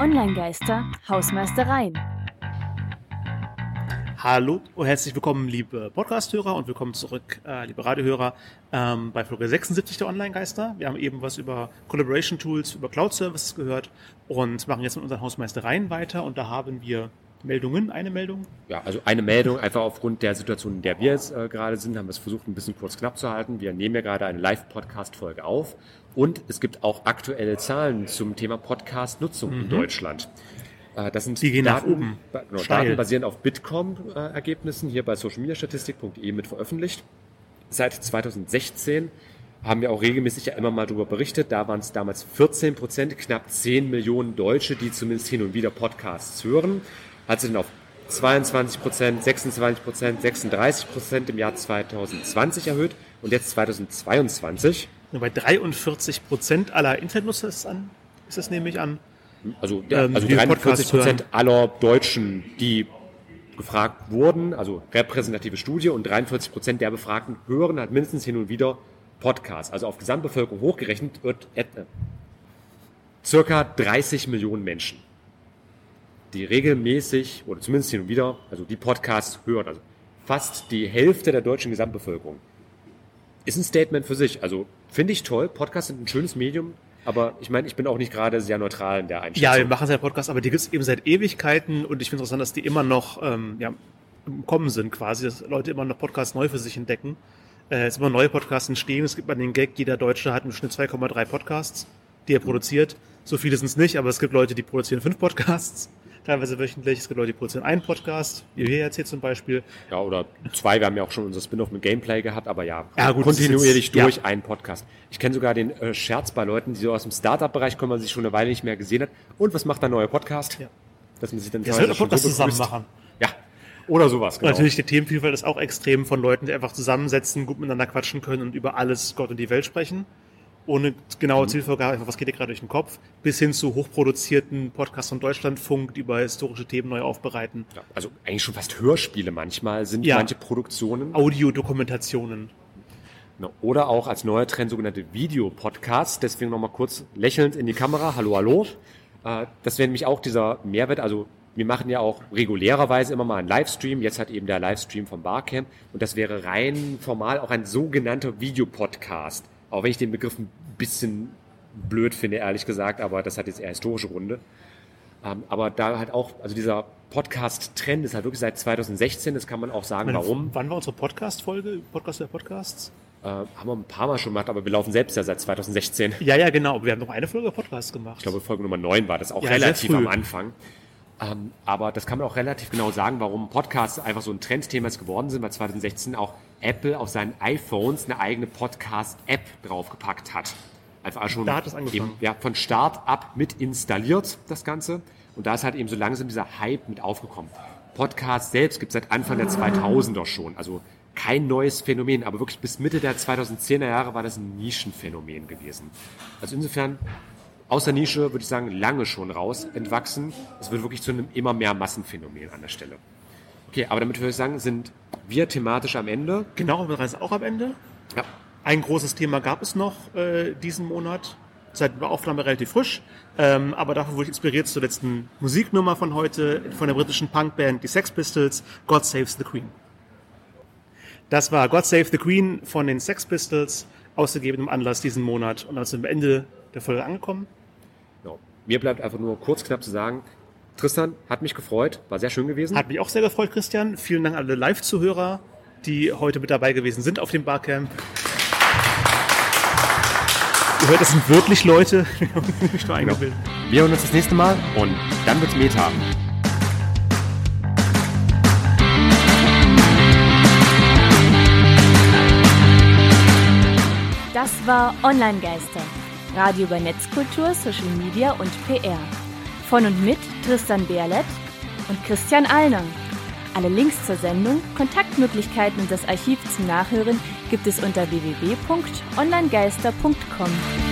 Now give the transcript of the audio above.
Online-Geister, Hausmeistereien. Hallo und herzlich willkommen, liebe Podcast-Hörer und willkommen zurück, äh, liebe Radiohörer, ähm, bei Folge 76 der Online-Geister. Wir haben eben was über Collaboration-Tools, über Cloud-Services gehört und machen jetzt mit unseren Hausmeistereien weiter und da haben wir Meldungen, eine Meldung? Ja, also eine Meldung, einfach aufgrund der Situation, in der wir jetzt äh, gerade sind, haben wir es versucht, ein bisschen kurz knapp zu halten. Wir nehmen ja gerade eine Live-Podcast-Folge auf und es gibt auch aktuelle Zahlen zum Thema Podcast-Nutzung mhm. in Deutschland. Äh, das sind Die gehen Daten, nach oben. Genau. Daten basierend auf Bitkom-Ergebnissen hier bei socialmediastatistik.de mit veröffentlicht. Seit 2016 haben wir auch regelmäßig ja immer mal darüber berichtet. Da waren es damals 14 Prozent, knapp 10 Millionen Deutsche, die zumindest hin und wieder Podcasts hören. Hat sich dann auf 22 Prozent, 26 Prozent, 36 Prozent im Jahr 2020 erhöht und jetzt 2022. Nur bei 43 Prozent aller Internetnutzer ist es an, ist es nämlich an. Also, der, Ähm, also die 43 Podcasts Prozent aller Deutschen, die gefragt wurden, also repräsentative Studie und 43 Prozent der Befragten hören halt mindestens hin und wieder Podcasts. Also auf Gesamtbevölkerung hochgerechnet wird äh, circa 30 Millionen Menschen, die regelmäßig oder zumindest hin und wieder, also die Podcasts hören. Also fast die Hälfte der deutschen Gesamtbevölkerung. Ist ein Statement für sich. Also finde ich toll. Podcasts sind ein schönes Medium. Aber ich meine, ich bin auch nicht gerade sehr neutral in der Einschätzung. Ja, wir machen seinen Podcast, aber die gibt es eben seit Ewigkeiten und ich finde es interessant, dass die immer noch ähm, ja, im Kommen sind quasi, dass Leute immer noch Podcasts neu für sich entdecken. Äh, es immer neue Podcasts entstehen. Es gibt mal den Gag, jeder Deutsche hat im Schnitt 2,3 Podcasts, die er produziert. So viele sind es nicht, aber es gibt Leute, die produzieren fünf Podcasts, teilweise wöchentlich. Es gibt Leute, die produzieren einen Podcast, wie wir jetzt hier zum Beispiel. Ja, oder zwei. Wir haben ja auch schon unser Spin-off mit Gameplay gehabt, aber ja, Ja, gut, kontinuierlich jetzt- ja. durch einen Podcast. Ich kenne sogar den äh, Scherz bei Leuten, die so aus dem Startup-Bereich kommen, man sich schon eine Weile nicht mehr gesehen hat. Und was macht der neue Podcast? Ja. Dass man sich dann wird schon Podcast so zusammen machen. Ja, oder sowas, Und genau. natürlich die Themenvielfalt ist auch extrem von Leuten, die einfach zusammensetzen, gut miteinander quatschen können und über alles Gott und die Welt sprechen. Ohne genaue Zielvorgabe, einfach was geht dir gerade durch den Kopf, bis hin zu hochproduzierten Podcasts von Deutschlandfunk, die über historische Themen neu aufbereiten. Ja, also eigentlich schon fast Hörspiele manchmal sind Ja. manche Produktionen. Audiodokumentationen. Oder auch als neuer Trend sogenannte Videopodcasts. Deswegen nochmal kurz lächelnd in die Kamera. Hallo, hallo. Äh, Das wäre nämlich auch dieser Mehrwert. Also wir machen ja auch regulärerweise immer mal einen Livestream. Jetzt hat eben der Livestream vom Barcamp. Und das wäre rein formal auch ein sogenannter Videopodcast. Auch wenn ich den Begriff ein bisschen blöd finde, ehrlich gesagt. Aber das hat jetzt eher historische Gründe. Ähm, Aber da halt auch, also dieser Podcast-Trend ist halt wirklich seit 2016. Das kann man auch sagen, warum. Wann war unsere Podcast-Folge? Podcast der Podcasts? Äh, haben wir ein paar Mal schon gemacht, aber wir laufen selbst ja seit 2016. Ja, ja, genau. Wir haben noch eine Folge Podcast gemacht. Ich glaube, Folge Nummer 9 war das auch Ja, relativ am Anfang. Ähm, aber das kann man auch relativ genau sagen, warum Podcasts einfach so ein Trendthema geworden sind, weil 2016 auch Apple auf seinen iPhones eine eigene Podcast-App draufgepackt hat. Einfach schon Da hat es angefangen. Eben, ja, von Start ab mit installiert, das Ganze. Und da ist halt eben so langsam dieser Hype mit aufgekommen. Podcast selbst gibt es seit Anfang der 2000er schon. Also kein neues Phänomen, aber wirklich bis Mitte der 2010er Jahre war das ein Nischenphänomen gewesen. Also insofern aus der Nische, würde ich sagen, lange schon raus entwachsen. Es wird wirklich zu einem immer mehr Massenphänomen an der Stelle. Okay, aber damit würde ich sagen, sind wir thematisch am Ende. Genau, wir sind auch am Ende. Ja, Ein großes Thema gab es noch äh, diesen Monat. Seit der Aufnahme relativ frisch. Ähm, aber dafür wurde ich inspiriert zur letzten Musiknummer von heute von der britischen Punkband die Sex Pistols, God Saves the Queen. Das war God Save the Queen von den Sex Pistols, aus gegebenem Anlass diesen Monat. Und wir am Ende der Folge angekommen. genau. Mir bleibt einfach nur kurz knapp zu sagen, Tristan, hat mich gefreut, war sehr schön gewesen. Hat mich auch sehr gefreut, Christian. Vielen Dank an alle Live-Zuhörer, die heute mit dabei gewesen sind auf dem Barcamp. Ihr hört, das sind wirklich Leute, die haben sich nicht nur eingebildet. Wir hören uns das nächste Mal und dann wird's Meta. Das war Online-Geister. Radio über Netzkultur, Social Media und PR. Von und mit Tristan Berlet und Christian Allner. Alle Links zur Sendung, Kontaktmöglichkeiten und das Archiv zum Nachhören gibt es unter www.onlinegeister.com.